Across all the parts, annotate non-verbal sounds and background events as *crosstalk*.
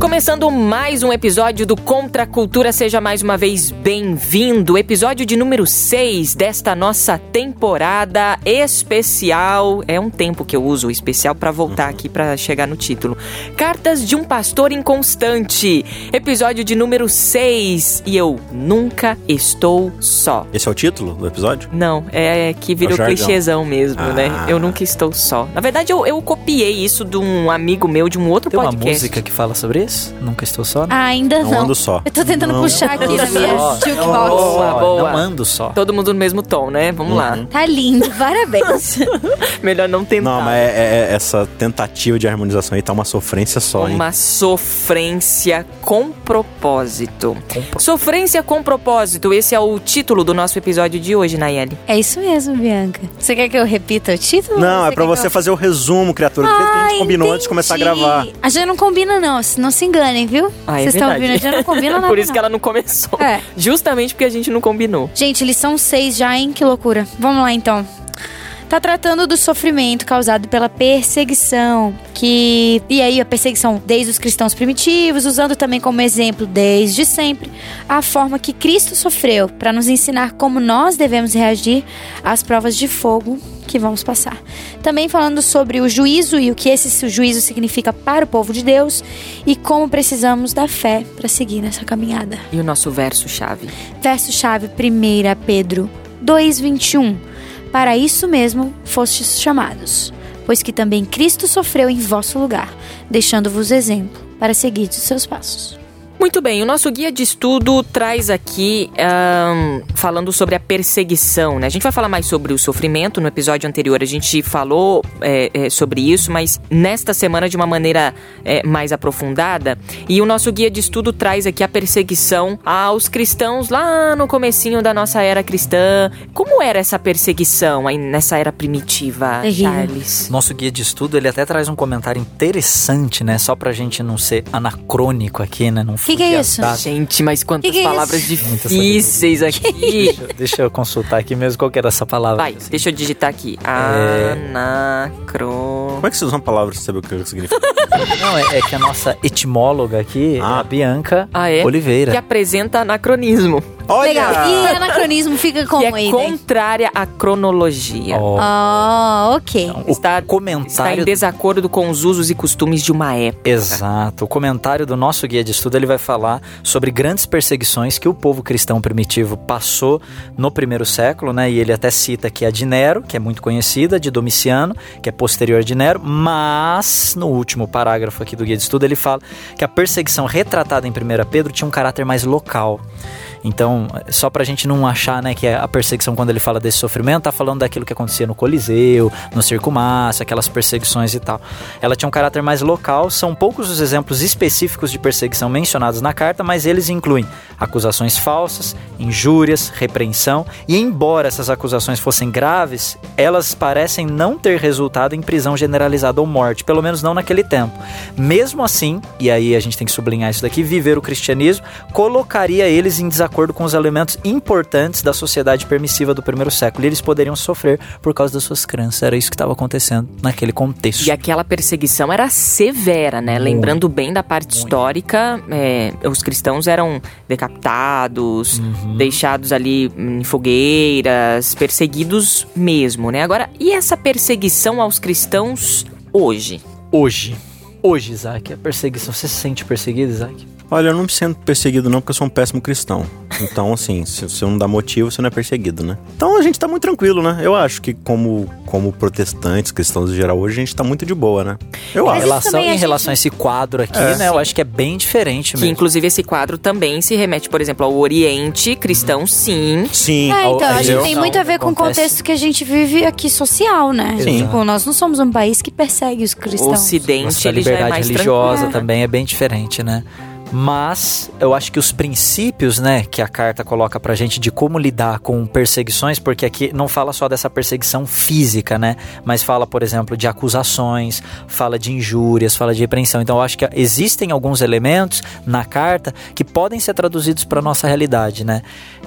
Começando mais um episódio do Contra a Cultura, seja mais uma vez bem-vindo. Episódio de número 6 desta nossa temporada especial. É um tempo que eu uso especial para voltar aqui para chegar no título. Cartas de um pastor inconstante. Episódio de número 6 e eu nunca estou só. Esse é o título do episódio? Não, é que virou É clichêzão mesmo, Ah. né? Eu nunca estou só. Na verdade, eu, eu copiei isso de um amigo meu de um outro Tem uma podcast. música que fala sobre isso? Nunca estou só, né? Ah, ainda Não não. ando só. Eu tô tentando Não puxar aqui na minha Só. jukebox. Boa, boa. Não ando só. Todo mundo no mesmo tom, né? Vamos lá. Tá lindo, parabéns. *laughs* Melhor não tentar. Não, mas é, é- é essa tentativa de harmonização aí tá uma sofrência só, hein? Uma sofrência com propósito. Sofrência com propósito, esse é o título do nosso episódio de hoje, Nayeli. é isso mesmo, Bianca. Você quer que eu repita o título? Não, é pra quer você eu- fazer o resumo, criatura. Do jeito que a gente combinou antes de começar a entendi. gravar. A gente não combina, não. Não se enganem, viu? Ah, é Vocês estão verdade. ouvindo? A gente não combina *laughs* nada. Por isso não. que ela não começou. É. Justamente porque a gente não combinou. Gente, lição 6 já, hein? Que loucura. Vamos lá, então. Tá tratando do sofrimento causado pela perseguição, que e aí a perseguição desde os cristãos primitivos, usando também como exemplo desde sempre a forma que Cristo sofreu para nos ensinar como nós devemos reagir às provas de fogo que vamos passar. Também falando sobre o juízo e o que esse juízo significa para o povo de Deus e como precisamos da fé para seguir nessa caminhada. E o nosso verso-chave? Verso-chave 1 Pedro 2,21. Para isso mesmo fostes chamados, pois que também Cristo sofreu em vosso lugar, deixando-vos exemplo para seguir os seus passos. Muito bem, o nosso guia de estudo traz aqui ahn, falando sobre a perseguição, né? A gente vai falar mais sobre o sofrimento. No episódio anterior a gente falou é, é, sobre isso, mas nesta semana de uma maneira é, mais aprofundada. E o nosso guia de estudo traz aqui a perseguição aos cristãos lá no comecinho da nossa era cristã. Como era essa perseguição aí nessa era primitiva. Charles? Nosso guia de estudo, ele até traz um comentário interessante, né? Só pra gente não ser anacrônico aqui, né? Não Que que é isso? Gente, mas quantas Que que é palavras difíceis aqui. Deixa, deixa eu consultar aqui mesmo qual que era essa palavra. Vai, deixa eu digitar aqui. Anacro. Como é que vocês usam a palavra pra saber o que significa? *laughs* Não, é, é que a nossa etimóloga aqui é Ah. a Bianca Ah, é? Oliveira. Que apresenta anacronismo. Legal. E anacronismo fica Que como é aí, né? contrária à cronologia. Oh, ok. o Está, está em comentário desacordo com os usos e costumes de uma época. Exato. O comentário do nosso guia de estudo ele vai falar sobre grandes perseguições que o povo cristão primitivo passou no primeiro século, né? E ele até cita aqui a de Nero, que é muito conhecida, de Domiciano, que é posterior de Nero, mas no último parágrafo aqui do guia de estudo ele fala que a perseguição retratada em 1 Pedro tinha um caráter mais local. Então, só pra gente não achar, né, que a perseguição, quando ele fala desse sofrimento, tá falando daquilo que acontecia no Coliseu, no Circo Massa, aquelas perseguições e tal. Ela tinha um caráter mais local, são poucos os exemplos específicos de perseguição mencionados na carta, mas eles incluem acusações falsas, injúrias, repreensão, e embora essas acusações fossem graves, elas parecem não ter resultado em prisão generalizada ou morte, pelo menos não naquele tempo. Mesmo assim, e aí a gente tem que sublinhar isso daqui, viver o cristianismo colocaria eles em desacordo com os elementos importantes da sociedade permissiva do primeiro século, e eles poderiam sofrer por causa das suas crenças. Era isso que estava acontecendo naquele contexto. E aquela perseguição era severa, né? Lembrando bem da parte histórica, é, os cristãos eram decapitados, Uhum. deixados ali em fogueiras, perseguidos mesmo, né? Agora, e essa perseguição aos cristãos hoje? Hoje, hoje, Isaac, a perseguição, você se sente perseguido, Isaac? Olha, eu não me sinto perseguido não, porque eu sou um péssimo cristão. Então, assim, se você não dá motivo, você não é perseguido, né? Então a gente tá muito tranquilo, né? Eu acho que como, como protestantes, cristãos em geral, hoje a gente tá muito de boa, né? Eu Mas acho. relação, a em gente- relação a esse quadro aqui, É. né? Eu acho que é bem diferente Que mesmo. inclusive esse quadro também se remete, por exemplo, ao Oriente cristão, sim. Sim. É, então, a acho que eleição tem muito a ver com o contexto que a gente vive aqui social, né? Sim. Tipo, nós não somos um país que persegue os O cristãos. Ocidente Nossa ele já é liberdade mais religiosa tranquilo. também é bem diferente, né? Mas eu acho que os princípios, né, que a carta coloca pra gente de como lidar com perseguições, porque aqui não fala só dessa perseguição física, né, mas fala, por exemplo, de acusações, fala de injúrias, fala de repreensão. Então eu acho que existem alguns elementos na carta que podem ser traduzidos para nossa realidade, né?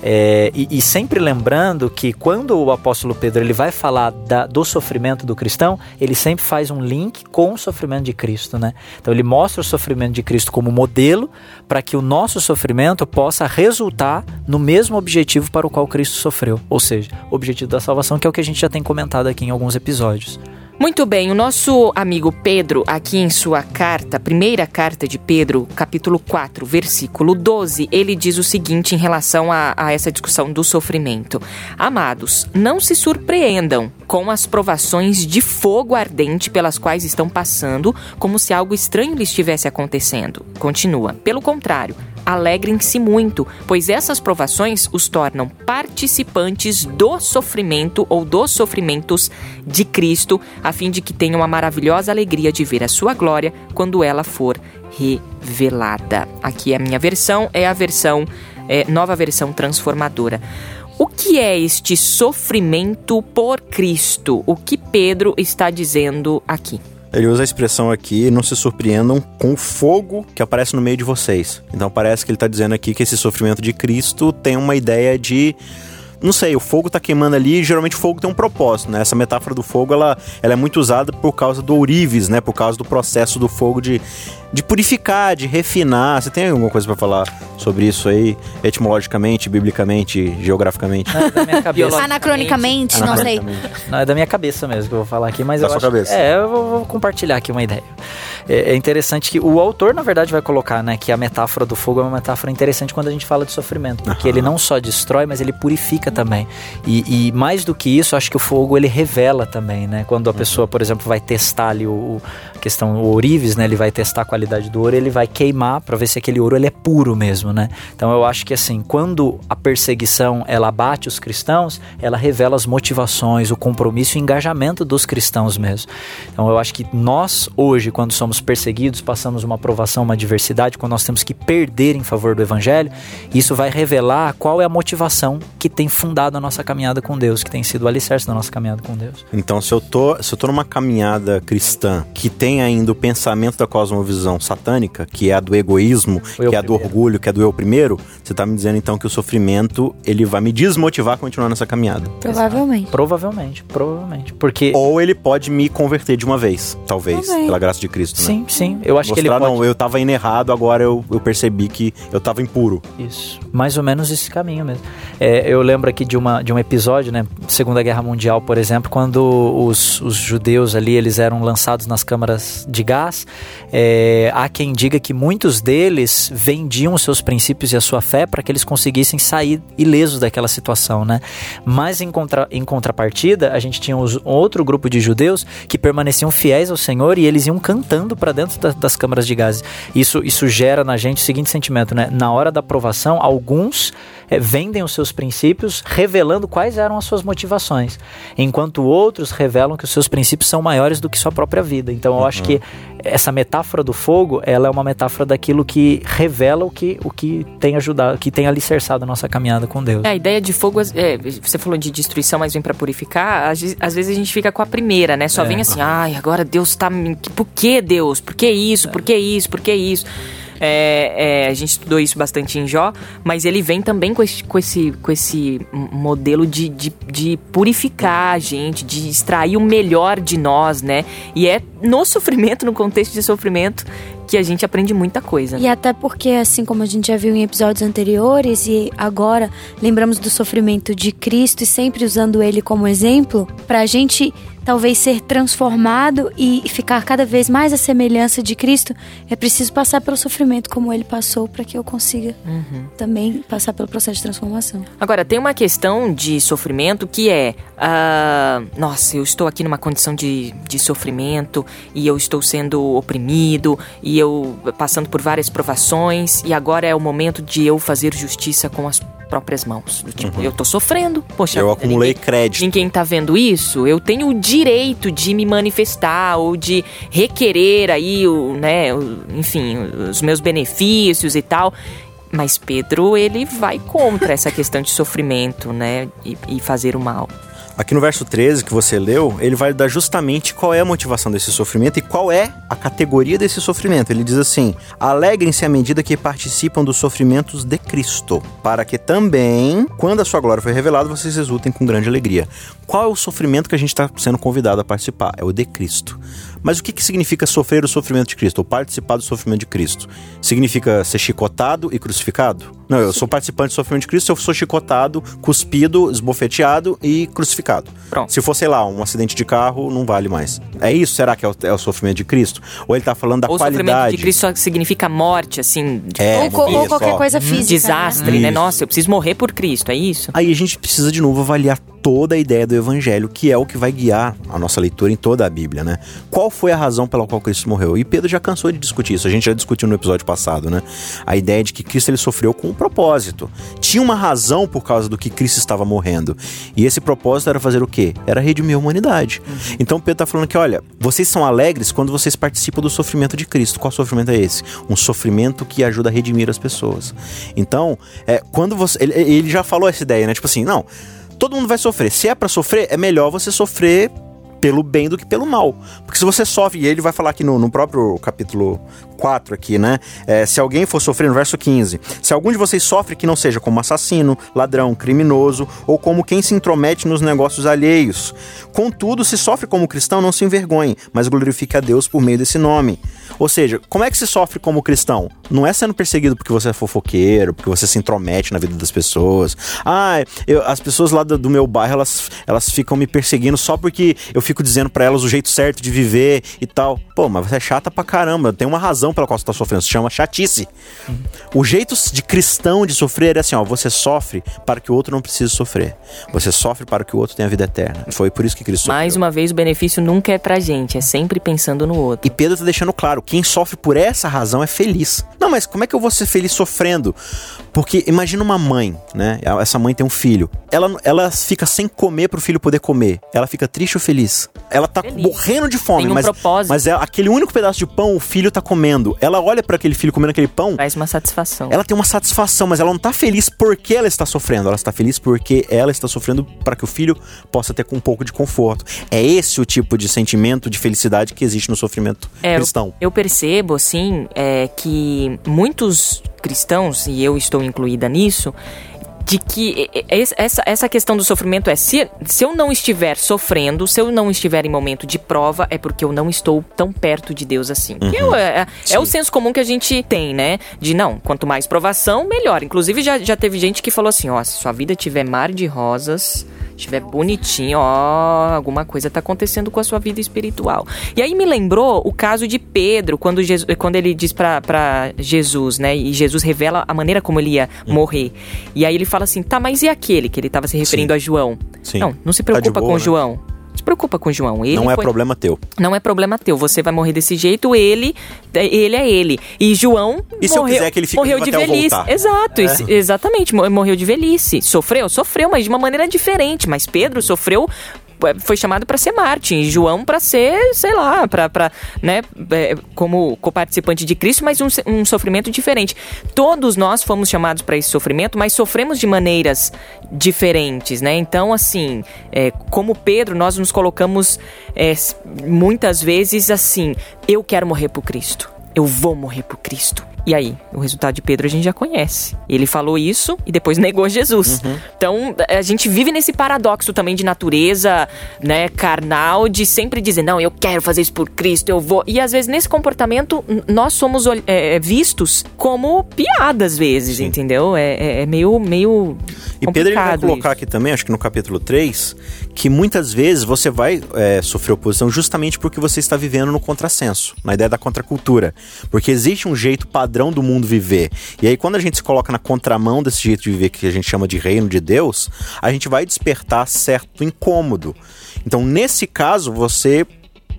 É, e, e sempre lembrando que quando o apóstolo Pedro ele vai falar da- do sofrimento do cristão, ele sempre faz um link com o sofrimento de Cristo, né? Então ele mostra o sofrimento de Cristo como modelo para que o nosso sofrimento possa resultar no mesmo objetivo para o qual Cristo sofreu, ou seja, o objetivo da salvação, que é o que a gente já tem comentado aqui em alguns episódios. Muito bem, o nosso amigo Pedro, aqui em sua carta, primeira carta de Pedro, capítulo 4, versículo 12, ele diz o seguinte em relação a, a essa discussão do sofrimento: Amados, não se surpreendam com as provações de fogo ardente pelas quais estão passando, como se algo estranho lhes estivesse acontecendo. Continua. Pelo contrário, alegrem-se muito, pois essas provações os tornam participantes do sofrimento ou dos sofrimentos de Cristo, a fim de que tenham a maravilhosa alegria de ver a sua glória quando ela for revelada. Aqui é a minha versão, é a versão, é, nova versão transformadora. O que é este sofrimento por Cristo? O que Pedro está dizendo aqui? Ele usa a expressão aqui, não se surpreendam com o fogo que aparece no meio de vocês. Então parece que ele está dizendo aqui que esse sofrimento de Cristo tem uma ideia de. Não sei, o fogo tá queimando ali e geralmente o fogo tem um propósito, né? Essa metáfora do fogo, ela, ela é muito usada por causa do ourives, né? Por causa do processo do fogo de, de purificar, de refinar. Você tem alguma coisa para falar sobre isso aí, etimologicamente, biblicamente, geograficamente? Não é da minha cabeça. *laughs* Anacronicamente, não sei. Não, é da minha cabeça mesmo que eu vou falar aqui, mas Da eu sua acho, cabeça. É, eu vou, vou compartilhar aqui uma ideia. É, é interessante que o autor, na verdade, vai colocar, né, que a metáfora do fogo é uma metáfora interessante quando a gente fala de sofrimento, porque ele não só destrói, mas ele purifica também. E, e mais do que isso, acho que o fogo ele revela também, né? Quando a pessoa, por exemplo, vai testar ali o, o- a questão o ourives, né? Ele vai testar a qualidade do ouro, ele vai queimar para ver se aquele ouro ele é puro mesmo, né? Então eu acho que assim, quando a perseguição ela abate os cristãos, ela revela as motivações, o compromisso e o engajamento dos cristãos mesmo. Então eu acho que nós hoje, quando somos perseguidos, passamos uma provação, uma adversidade, quando nós temos que perder em favor do evangelho, isso vai revelar qual é a motivação que tem fundado a nossa caminhada com Deus, que tem sido o alicerce da nossa caminhada com Deus. Então, se eu tô, se eu tô numa caminhada cristã que tem ainda o pensamento da cosmovisão satânica, que é a do egoísmo, eu que é a do orgulho, que é do eu primeiro, você tá me dizendo então que o sofrimento ele vai me desmotivar a continuar nessa caminhada. Provavelmente. Provavelmente, provavelmente. Porque Ou ele pode me converter de uma vez, talvez, Talvez. pela graça de Cristo, né? sim, sim, eu acho que ele Mostrar, pode não, eu tava indo errado, agora eu, eu percebi que eu tava impuro. Isso, mais ou menos esse caminho mesmo. É, eu lembro aqui de, uma, de um episódio, né, Segunda Guerra Mundial, por exemplo, quando os, os judeus ali eles eram lançados nas câmaras de gás. É, há quem diga que muitos deles vendiam os seus princípios e a sua fé para que eles conseguissem sair ilesos daquela situação, né? Mas em, contra, em contrapartida, a gente tinha os, outro grupo de judeus que permaneciam fiéis ao Senhor e eles iam cantando para dentro da- das câmaras de gases. Isso, isso gera na gente o seguinte sentimento, né? Na hora da aprovação, alguns eh, vendem os seus princípios revelando quais eram as suas motivações, enquanto outros revelam que os seus princípios são maiores do que sua própria vida. Então eu acho que essa metáfora do fogo, ela é uma metáfora daquilo que revela o que, o que tem ajudado, que tem alicerçado a nossa caminhada com Deus. É, a ideia de fogo, é, você falou de destruição, mas vem pra purificar. Às, vezes- às vezes a gente fica com a primeira, né? Só É. vem assim, ai, agora Deus tá. Por que Deus? Por que isso? Por que isso? Por que isso? É, é, a gente estudou isso bastante em Jó, mas ele vem também com esse, com esse, com esse modelo de, de, de purificar a gente, de extrair o melhor de nós, né? E é no *laughs* sofrimento, no contexto de sofrimento, que a gente aprende muita coisa. E até porque, assim como a gente já viu em episódios anteriores, e agora lembramos do sofrimento de Cristo e sempre usando ele como exemplo, pra gente talvez ser transformado e ficar cada vez mais a semelhança de Cristo, é preciso passar pelo sofrimento como ele passou para que eu consiga uhum. também passar pelo processo de transformação. Agora, tem uma questão de sofrimento que é: uh, nossa, eu estou aqui numa condição de, de sofrimento e eu estou sendo oprimido e eu passando por várias provações e agora é o momento de eu fazer justiça com as próprias mãos. Tipo, uhum. eu tô sofrendo, poxa. Eu acumulei ninguém, crédito. Ninguém tá vendo isso? Eu tenho o direito de me manifestar ou de requerer aí, o, né, o, enfim, os meus benefícios e tal. Mas Pedro, ele vai contra essa questão de sofrimento, né, e, e fazer o mal. Aqui no verso 13 que você leu, ele vai dar justamente qual é a motivação desse sofrimento e qual é a categoria desse sofrimento. Ele diz assim: Alegrem-se à medida que participam dos sofrimentos de Cristo, para que também, quando a sua glória for revelada, vocês exultem com grande alegria. Qual é o sofrimento que a gente está sendo convidado a participar? É o de Cristo. Mas o que, que significa sofrer o sofrimento de Cristo, ou participar do sofrimento de Cristo? Significa ser chicotado e crucificado? Não, eu sou participante do sofrimento de Cristo, eu sou chicotado, cuspido, esbofeteado e crucificado. Pronto. Se for, sei lá, um acidente de carro, não vale mais. É isso? Será que é o, é o sofrimento de Cristo? Ou ele está falando da ou qualidade? O sofrimento de Cristo só significa morte, assim. É, ou, ou qualquer coisa física. Desastre, né? né? Nossa, eu preciso morrer por Cristo, é isso? Aí a gente precisa de novo avaliar toda a ideia do evangelho, que é o que vai guiar a nossa leitura em toda a Bíblia, né? Qual foi a razão pela qual Cristo morreu? E Pedro já cansou de discutir isso, a gente já discutiu no episódio passado, né? A ideia de que Cristo ele sofreu com um propósito. Tinha uma razão por causa do que Cristo estava morrendo. E esse propósito era fazer o quê? Era redimir a humanidade. Uhum. Então Pedro está falando que, olha, vocês são alegres quando vocês participam do sofrimento de Cristo. Qual sofrimento é esse? Um sofrimento que ajuda a redimir as pessoas. Então, é, quando você. Ele, ele já falou essa ideia, né? Tipo assim, não todo mundo vai sofrer. Se é para sofrer, é melhor você sofrer pelo bem do que pelo mal. Porque se você sofre, e ele vai falar aqui no, no próprio capítulo 4 aqui, né? É, se alguém for sofrer, no verso 15, se algum de vocês sofre que não seja como assassino, ladrão, criminoso ou como quem se intromete nos negócios alheios. Contudo, se sofre como cristão, não se envergonhe, mas glorifique a Deus por meio desse nome. Ou seja, como é que se sofre como cristão? Não é sendo perseguido porque você é fofoqueiro, porque você se intromete na vida das pessoas. Ah, eu, as pessoas lá do, do, meu bairro, elas, elas ficam me perseguindo só porque eu fico dizendo para elas o jeito certo de viver e tal. Pô, mas você é chata pra caramba. Tem uma razão pela qual você tá sofrendo. Se chama chatice. Uhum. O jeito de cristão de sofrer é assim, ó. Você sofre para que o outro não precise sofrer. Você sofre para que o outro tenha vida eterna. Foi por isso que Cristo Mais sofreu. uma vez, o benefício nunca é pra gente. É sempre pensando no outro. E Pedro tá deixando claro quem sofre por essa razão é feliz. Não, mas como é que eu vou ser feliz sofrendo? Porque imagina uma mãe, né? Essa mãe tem um filho. Ela, ela fica sem comer pro filho poder comer. Ela fica triste ou feliz? Ela tá feliz. morrendo de fome, um mas, propósito. mas é aquele único pedaço de pão o filho tá comendo. Ela olha para aquele filho comendo aquele pão. Traz uma satisfação. Ela tem uma satisfação, mas ela não tá feliz porque ela está sofrendo. Ela está feliz porque ela está sofrendo para que o filho possa ter um pouco de conforto. É esse o tipo de sentimento de felicidade que existe no sofrimento é, cristão. Eu, eu percebo, assim, é, que muitos cristãos, e eu estou incluída nisso, de que essa, essa questão do sofrimento é se, se eu não estiver sofrendo, se eu não estiver em momento de prova, é porque eu não estou tão perto de Deus assim. Uhum. É, é, é, o senso comum que a gente tem, né? De não, quanto mais provação, melhor. Inclusive, já, já teve gente que falou assim: ó, se sua vida tiver mar de rosas, estiver bonitinho, ó, alguma coisa está acontecendo com a sua vida espiritual. E aí me lembrou o caso de Pedro, quando, Jesus, quando ele diz para Jesus, né? E Jesus revela a maneira como ele ia hum. morrer. E aí ele fala assim: tá, mas e aquele que ele estava se referindo Sim. a João? Sim. Não, não se preocupa tá boa, com né? João se preocupa com o João. Ele não é foi... problema teu. Não é problema teu. Você vai morrer desse jeito, ele, ele é ele. E João e se morreu, eu quiser que ele fique morreu de velhice. Exato, é. exatamente. Morreu de velhice. Sofreu, sofreu, mas de uma maneira diferente. Mas Pedro sofreu foi chamado para ser Martin, João para ser, sei lá, para, né, é, como coparticipante de Cristo, mas um, um sofrimento diferente. Todos nós fomos chamados para esse sofrimento, mas sofremos de maneiras diferentes, né? Então, assim, é, como Pedro, nós nos colocamos é, muitas vezes assim: eu quero morrer por Cristo, eu vou morrer por Cristo E aí, o resultado de Pedro a gente já conhece. Ele falou isso e depois negou Jesus. Uhum. Então, a gente vive nesse paradoxo também de natureza, né, carnal, de sempre dizer, não, eu quero fazer isso por Cristo, eu vou. E às vezes nesse comportamento, nós somos é, vistos como piada, às vezes, Sim. entendeu? É, é, é, meio, meio. E Pedro ele vai colocar isso. aqui também, acho que no capítulo 3, que muitas vezes você vai é, sofrer oposição justamente porque você está vivendo no contrassenso, na ideia da contracultura. Porque existe um jeito padrão do mundo viver. E aí, quando a gente se coloca na contramão desse jeito de viver que a gente chama de reino de Deus, a gente vai despertar certo incômodo. Então, nesse caso, você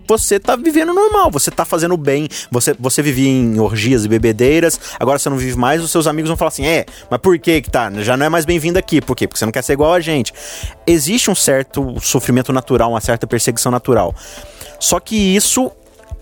você tá vivendo normal, você tá fazendo bem, você, você vivia em orgias e bebedeiras, agora você não vive mais, os seus amigos vão falar assim: é, mas por que que tá? Já não é mais bem-vindo aqui. Por quê? Porque você não quer ser igual a gente. Existe um certo sofrimento natural, uma certa perseguição natural. Só que isso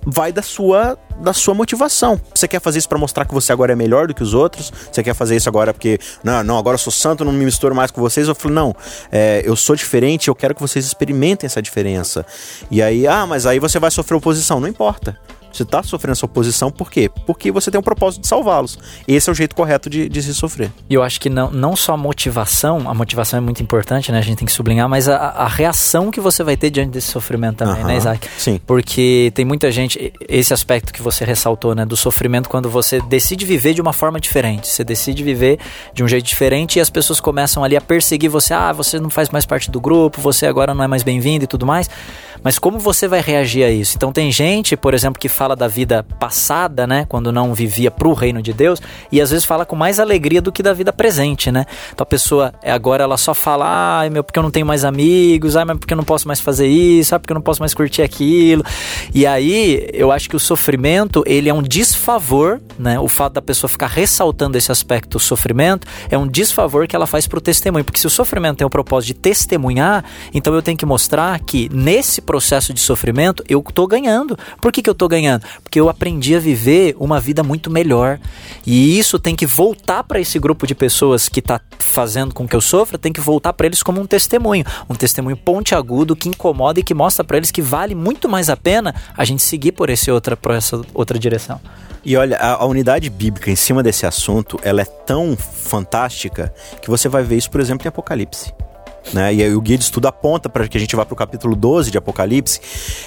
vai da sua da sua motivação. Você quer fazer isso para mostrar que você agora é melhor do que os outros? Você quer fazer isso agora porque não, não, agora eu sou santo, não me misturo mais com vocês? Eu falo não, é, eu sou diferente, eu quero que vocês experimentem essa diferença. E aí, ah, mas aí você vai sofrer oposição, não importa. Você está sofrendo essa oposição por quê? Porque você tem um propósito de salvá-los. Esse é o jeito correto de, de se sofrer. E eu acho que não, não só a motivação, a motivação é muito importante, né? A gente tem que sublinhar, mas a, a reação que você vai ter diante desse sofrimento também, né, Isaac? Sim. Porque tem muita gente, esse aspecto que você ressaltou, né? Do sofrimento quando você decide viver de uma forma diferente. Você decide viver de um jeito diferente e as pessoas começam ali a perseguir você. Ah, você não faz mais parte do grupo, você agora não é mais bem-vindo e tudo mais. Mas como você vai reagir a isso? Então tem gente, por exemplo, que fala da vida passada, né, quando não vivia para o reino de Deus, e às vezes fala com mais alegria do que da vida presente, né? Então a pessoa é, agora ela só fala, ai meu, porque eu não tenho mais amigos, ai, mas porque eu não posso mais fazer isso, ai, porque eu não posso mais curtir aquilo. E aí eu acho que o sofrimento, ele é um desfavor, né? O fato da pessoa ficar ressaltando esse aspecto do sofrimento é um desfavor que ela faz para o testemunho, porque se o sofrimento tem o propósito de testemunhar, então eu tenho que mostrar que nesse processo de sofrimento, eu estou ganhando. Por que, que eu estou ganhando? Porque eu aprendi a viver uma vida muito melhor. E isso tem que voltar para esse grupo de pessoas que está fazendo com que eu sofra, tem que voltar para eles como um testemunho. Um testemunho pontiagudo que incomoda e que mostra para eles que vale muito mais a pena a gente seguir por, esse outra, por essa outra direção. E olha, a, a, unidade bíblica em cima desse assunto, ela é tão fantástica que você vai ver isso, por exemplo, em Apocalipse. Né? E aí o guia de estudo aponta para que a gente vá para o capítulo 12 de Apocalipse.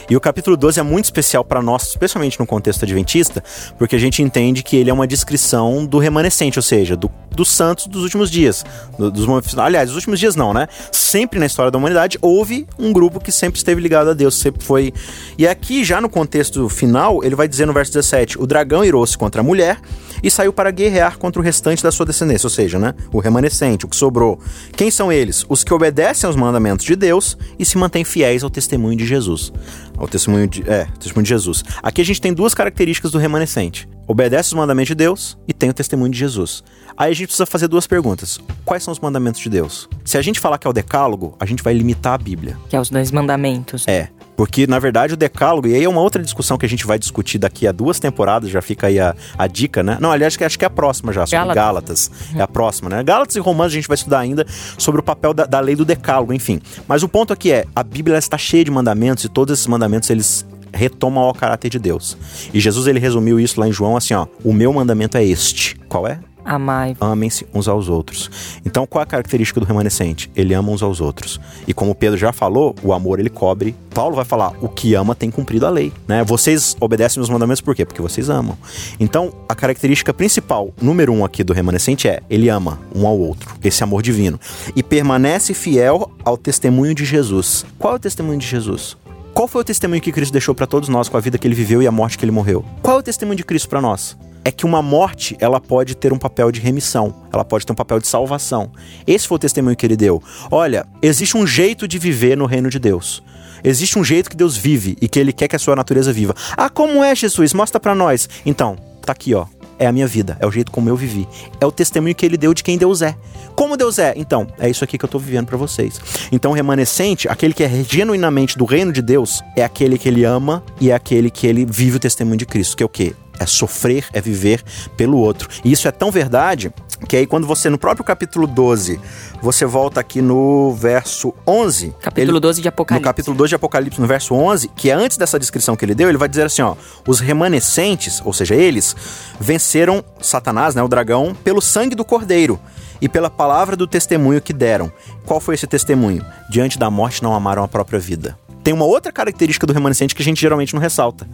E o capítulo 12 é muito especial para nós, especialmente no contexto adventista, porque a gente entende que ele é uma descrição do remanescente, ou seja, do, dos santos dos últimos dias. Do, dos, aliás, dos últimos dias não, né? Sempre na história da humanidade houve um grupo que sempre esteve ligado a Deus, sempre foi. E aqui, já no contexto final, ele vai dizer no verso 17: o dragão irou-se contra a mulher e saiu para guerrear contra o restante da sua descendência, ou seja, né? O remanescente, o que sobrou. Quem são eles? Os que obedecem aos mandamentos de Deus e se mantêm fiéis ao testemunho de Jesus. Ao testemunho de, é, testemunho de Jesus. Aqui a gente tem duas características do remanescente. Obedece os mandamentos de Deus e tem o testemunho de Jesus. Aí a gente precisa fazer duas perguntas. Quais são os mandamentos de Deus? Se a gente falar que é o decálogo, a gente vai limitar a Bíblia. Que é os dois mandamentos. É. Porque, na verdade, o decálogo, e aí é uma outra discussão que a gente vai discutir daqui a duas temporadas, já fica aí a, a dica, né? Não, aliás, acho que é a próxima já, sobre Gálatas. Gálatas. É a próxima, né? Gálatas e Romanos a gente vai estudar ainda sobre o papel da, da lei do decálogo, enfim. Mas o ponto aqui é, a Bíblia está cheia de mandamentos e todos esses mandamentos, eles retomam ao caráter de Deus. E Jesus, ele resumiu isso lá em João assim, ó, o meu mandamento é este. Qual é? Amai. Amem-se uns aos outros. Então, qual é a característica do remanescente? Ele ama uns aos outros. E como Pedro já falou, o amor ele cobre. Paulo vai falar: o que ama tem cumprido a lei. Né? Vocês obedecem meus mandamentos por quê? Porque vocês amam. Então, a característica principal, número um aqui do remanescente é: ele ama um ao outro. Esse amor divino. E permanece fiel ao testemunho de Jesus. Qual é o testemunho de Jesus? Qual foi o testemunho que Cristo deixou para todos nós com a vida que ele viveu e a morte que ele morreu? Qual é o testemunho de Cristo para nós? É que uma morte ela pode ter um papel de remissão, ela pode ter um papel de salvação. Esse foi o testemunho que ele deu. Olha, existe um jeito de viver no reino de Deus. Existe um jeito que Deus vive e que ele quer que a sua natureza viva. Ah, como é, Jesus? Mostra para nós. Então, tá aqui, ó. É a minha vida, é o jeito como eu vivi. É o testemunho que ele deu de quem Deus é. Como Deus é? Então, é isso aqui que eu tô vivendo para vocês. Então, o remanescente, aquele que é genuinamente do reino de Deus, é aquele que ele ama e é aquele que ele vive o testemunho de Cristo, que é o quê? É sofrer, é viver pelo outro. E isso é tão verdade Que aí quando você, no próprio capítulo 12, você volta aqui no verso 11. Capítulo ele, 12 de Apocalipse. No capítulo 12 de Apocalipse, no verso 11, que é antes dessa descrição que ele deu, ele vai dizer assim, ó, os remanescentes, ou seja, eles, venceram Satanás, né, o dragão, pelo sangue do cordeiro e pela palavra do testemunho que deram. Qual foi esse testemunho? Diante da morte não amaram a própria vida. Tem uma outra característica do remanescente que a gente geralmente não ressalta.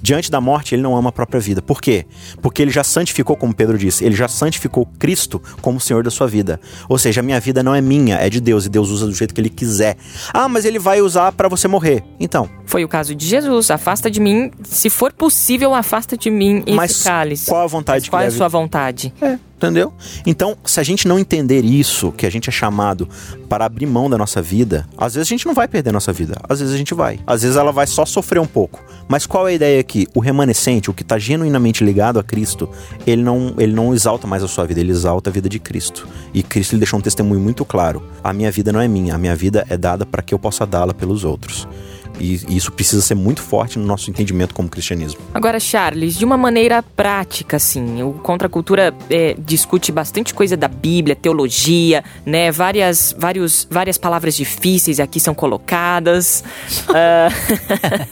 Diante da morte, ele não ama a própria vida. Por quê? Porque ele já santificou, como Pedro disse, ele já santificou Cristo como Senhor da sua vida. Ou seja, a minha vida não é minha, é de Deus e Deus usa do jeito que ele quiser. Ah, mas ele vai usar para você morrer. Então. Foi o caso de Jesus. Afasta de mim, se for possível, afasta de mim esse mas cálice. Qual a vontade mas que qual é a sua vontade? É. Entendeu? Então, se a gente não entender isso, que a gente é chamado para abrir mão da nossa vida, às vezes a gente não vai perder a nossa vida, às vezes a gente vai. Às vezes ela vai só sofrer um pouco. Mas qual é a ideia aqui? O remanescente, o que está genuinamente ligado a Cristo, ele não, ele não exalta mais a sua vida, ele exalta a vida de Cristo. E Cristo lhe deixou um testemunho muito claro: a minha vida não é minha, a minha vida é dada para que eu possa dá-la pelos outros. E isso precisa ser muito forte no nosso entendimento como cristianismo. Agora, Charles, de uma maneira prática, assim, o Contra a Cultura é, discute bastante coisa da Bíblia, teologia, né? Várias, vários, várias palavras difíceis aqui são colocadas. *laughs* *laughs* uh...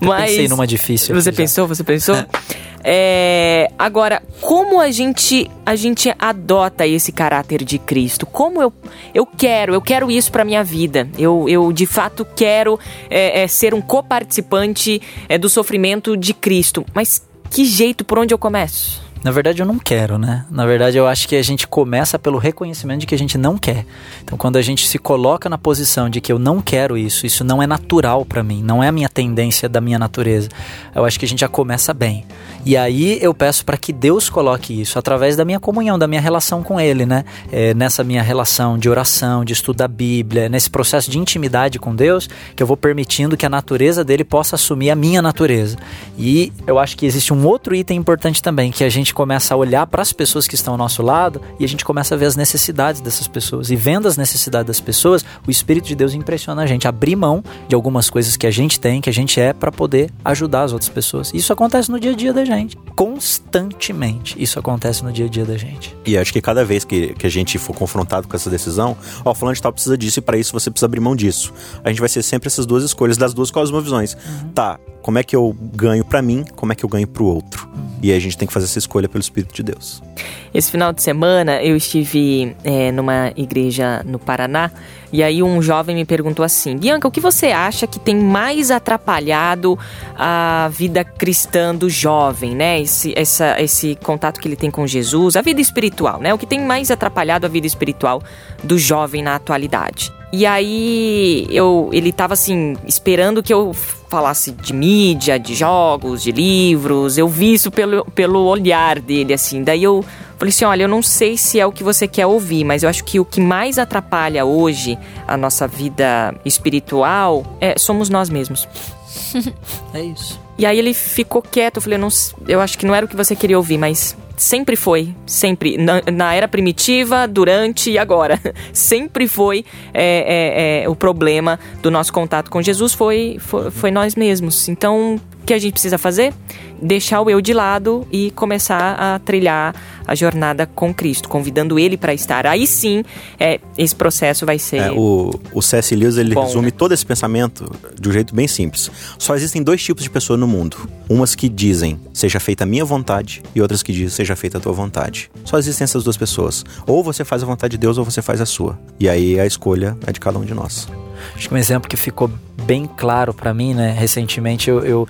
Mas pensei numa difícil. Você pensou? Você pensou? *laughs* É, agora, como a gente a gente adota esse caráter de Cristo? Como eu, eu quero, eu quero isso para minha vida. Eu, eu de fato quero é, é, ser um coparticipante é, do sofrimento de Cristo. Mas que jeito? Por onde eu começo? Na verdade, eu não quero, né? Na verdade, eu acho que a gente começa pelo reconhecimento de que a gente não quer. Então, quando a gente se coloca na posição de que eu não quero isso, isso não é natural para mim, não é a minha tendência da minha natureza, eu acho que a gente já começa bem. E aí eu peço para que Deus coloque isso através da minha comunhão, da minha relação com Ele, né? É, nessa minha relação de oração, de estudo da Bíblia, nesse processo de intimidade com Deus, que eu vou permitindo que a natureza dele possa assumir a minha natureza. E eu acho que existe um outro item importante também, que a gente começa a olhar para as pessoas que estão ao nosso lado e a gente começa a ver as necessidades dessas pessoas. E vendo as necessidades das pessoas, o Espírito de Deus impressiona a gente, abrir mão de algumas coisas que a gente tem, que a gente é, para poder ajudar as outras pessoas. Isso acontece no dia a dia da gente gente. Constantemente isso acontece no dia a dia da gente. E acho que cada vez que, que a gente for confrontado com essa decisão, ó, falando de tal precisa disso e para isso você precisa abrir mão disso. A gente vai ser sempre essas duas escolhas das duas cosmovisões. Uhum. Tá, como é que eu ganho para mim, como é que eu ganho para o outro? Uhum. E aí a gente tem que fazer essa escolha pelo Espírito de Deus. Esse final de semana eu estive é, numa igreja no Paraná e aí um jovem me perguntou assim: Bianca, o que você acha que tem mais atrapalhado a vida cristã do jovem, né? Esse, essa, esse contato que ele tem com Jesus, a vida espiritual, né? O que tem mais atrapalhado a vida espiritual do jovem na atualidade? E aí eu, ele tava assim, esperando que eu falasse de mídia, de jogos, de livros. Eu vi isso pelo, pelo olhar dele, assim. Daí eu falei assim: olha, eu não sei se é o que você quer ouvir, mas eu acho que o que mais atrapalha hoje a nossa vida espiritual é, somos nós mesmos. *laughs* é isso. E aí ele ficou quieto. Eu falei: eu, não, eu acho que não era o que você queria ouvir, mas sempre foi, sempre. Na, na, era primitiva, durante e agora. *laughs* sempre foi é, é, é, o problema do nosso contato com Jesus, foi, foi, foi nós mesmos. Então, que a gente precisa fazer? Deixar o eu de lado e começar a trilhar a jornada com Cristo, convidando Ele para estar. Aí sim, é, esse processo vai ser. É, o, o C.S. Lewis ele bom, resume né? todo esse pensamento de um jeito bem simples. Só existem dois tipos de pessoas no mundo: umas que dizem, seja feita a minha vontade, e outras que dizem, seja feita a tua vontade. Só existem essas duas pessoas. Ou você faz a vontade de Deus, ou você faz a sua. E aí a escolha é de cada um de nós. Acho que um exemplo que ficou bem claro para mim, né? Recentemente eu, eu,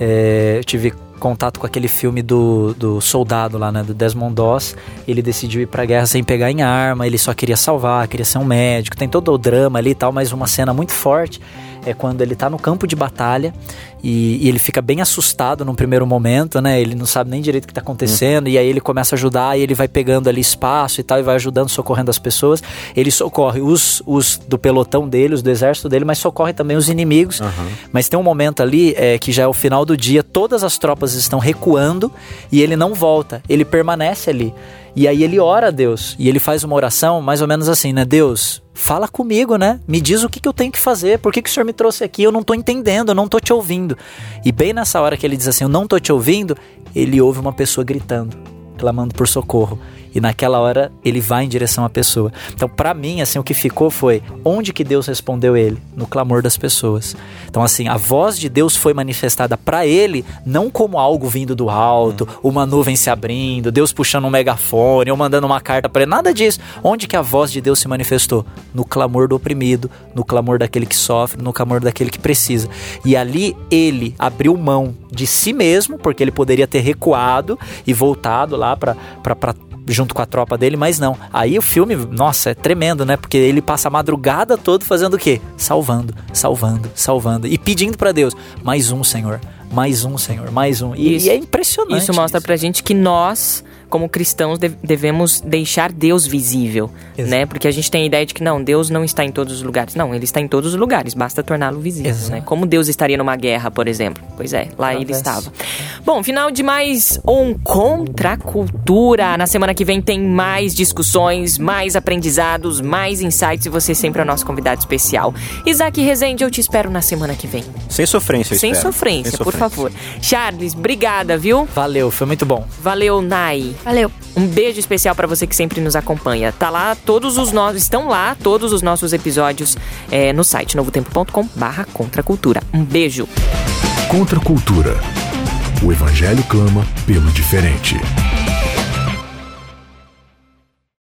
é, tive contato com aquele filme do, do soldado lá, né, do Desmond Doss. Ele decidiu ir pra guerra sem pegar em arma, ele só queria salvar, queria ser um médico. Tem todo o drama ali e tal, mas uma cena muito forte é quando ele tá no campo de batalha e, e, ele fica bem assustado num primeiro momento, né? Ele não sabe nem direito o que tá acontecendo, e aí ele começa a ajudar, e ele vai pegando ali espaço e tal, e vai ajudando, socorrendo as pessoas. Ele socorre os, os do pelotão dele, os do exército dele, mas socorre também os inimigos. Uhum. Mas tem um momento ali é, que já é o final do dia, todas as tropas estão recuando e ele não volta, ele permanece ali. E aí ele ora a Deus e ele faz uma oração mais ou menos assim, né? Deus, fala comigo, né? Me diz o que, que eu tenho que fazer, por que, que o Senhor me trouxe aqui? Eu não estou entendendo, eu não estou te ouvindo. E bem nessa hora que ele diz assim, eu não estou te ouvindo, ele ouve uma pessoa gritando, clamando por socorro. E naquela hora ele vai em direção à pessoa. Então, para mim, assim, o que ficou foi onde que Deus respondeu ele? No clamor das pessoas. Então, assim, a voz de Deus foi manifestada para ele não como algo vindo do alto, uma nuvem se abrindo, Deus puxando um megafone ou mandando uma carta para ele, nada disso. Onde que a voz de Deus se manifestou? No clamor do oprimido, no clamor daquele que sofre, no clamor daquele que precisa. E ali ele abriu mão de si mesmo, porque ele poderia ter recuado e voltado lá para junto com a tropa dele, mas não. Aí o filme, nossa, é tremendo, né? Porque ele passa a madrugada toda fazendo o quê? Salvando, salvando, salvando e pedindo para Deus, mais um, Senhor, mais um, Senhor, mais um. E, Isso- e é impressionante. Isso mostra pra gente que nós, como cristãos, de- devemos deixar Deus visível, Exato. né? Porque a gente tem a ideia de que não, Deus não está em todos os lugares. Não, ele está em todos os lugares, basta torná-lo visível, Exato. né? Como Deus estaria numa guerra, por exemplo. Pois é, lá ele Através. estava. Bom, final de mais um Contra a Cultura. Na semana que vem tem mais discussões, mais aprendizados, mais insights e você sempre é o nosso convidado especial. Isaac Rezende, eu te espero na semana que vem. Sem sofrência, eu Sem espero. sofrência, Sem por sofrência. favor. Charles, obrigada, viu? Valeu, foi muito bom. Valeu, Nai. Valeu. Um beijo especial pra você que sempre nos acompanha. Tá lá todos os nossos, estão lá todos os nossos episódios é, no site novotempo.com/barra contracultura. Um beijo. Contra a cultura. O evangelho clama pelo diferente.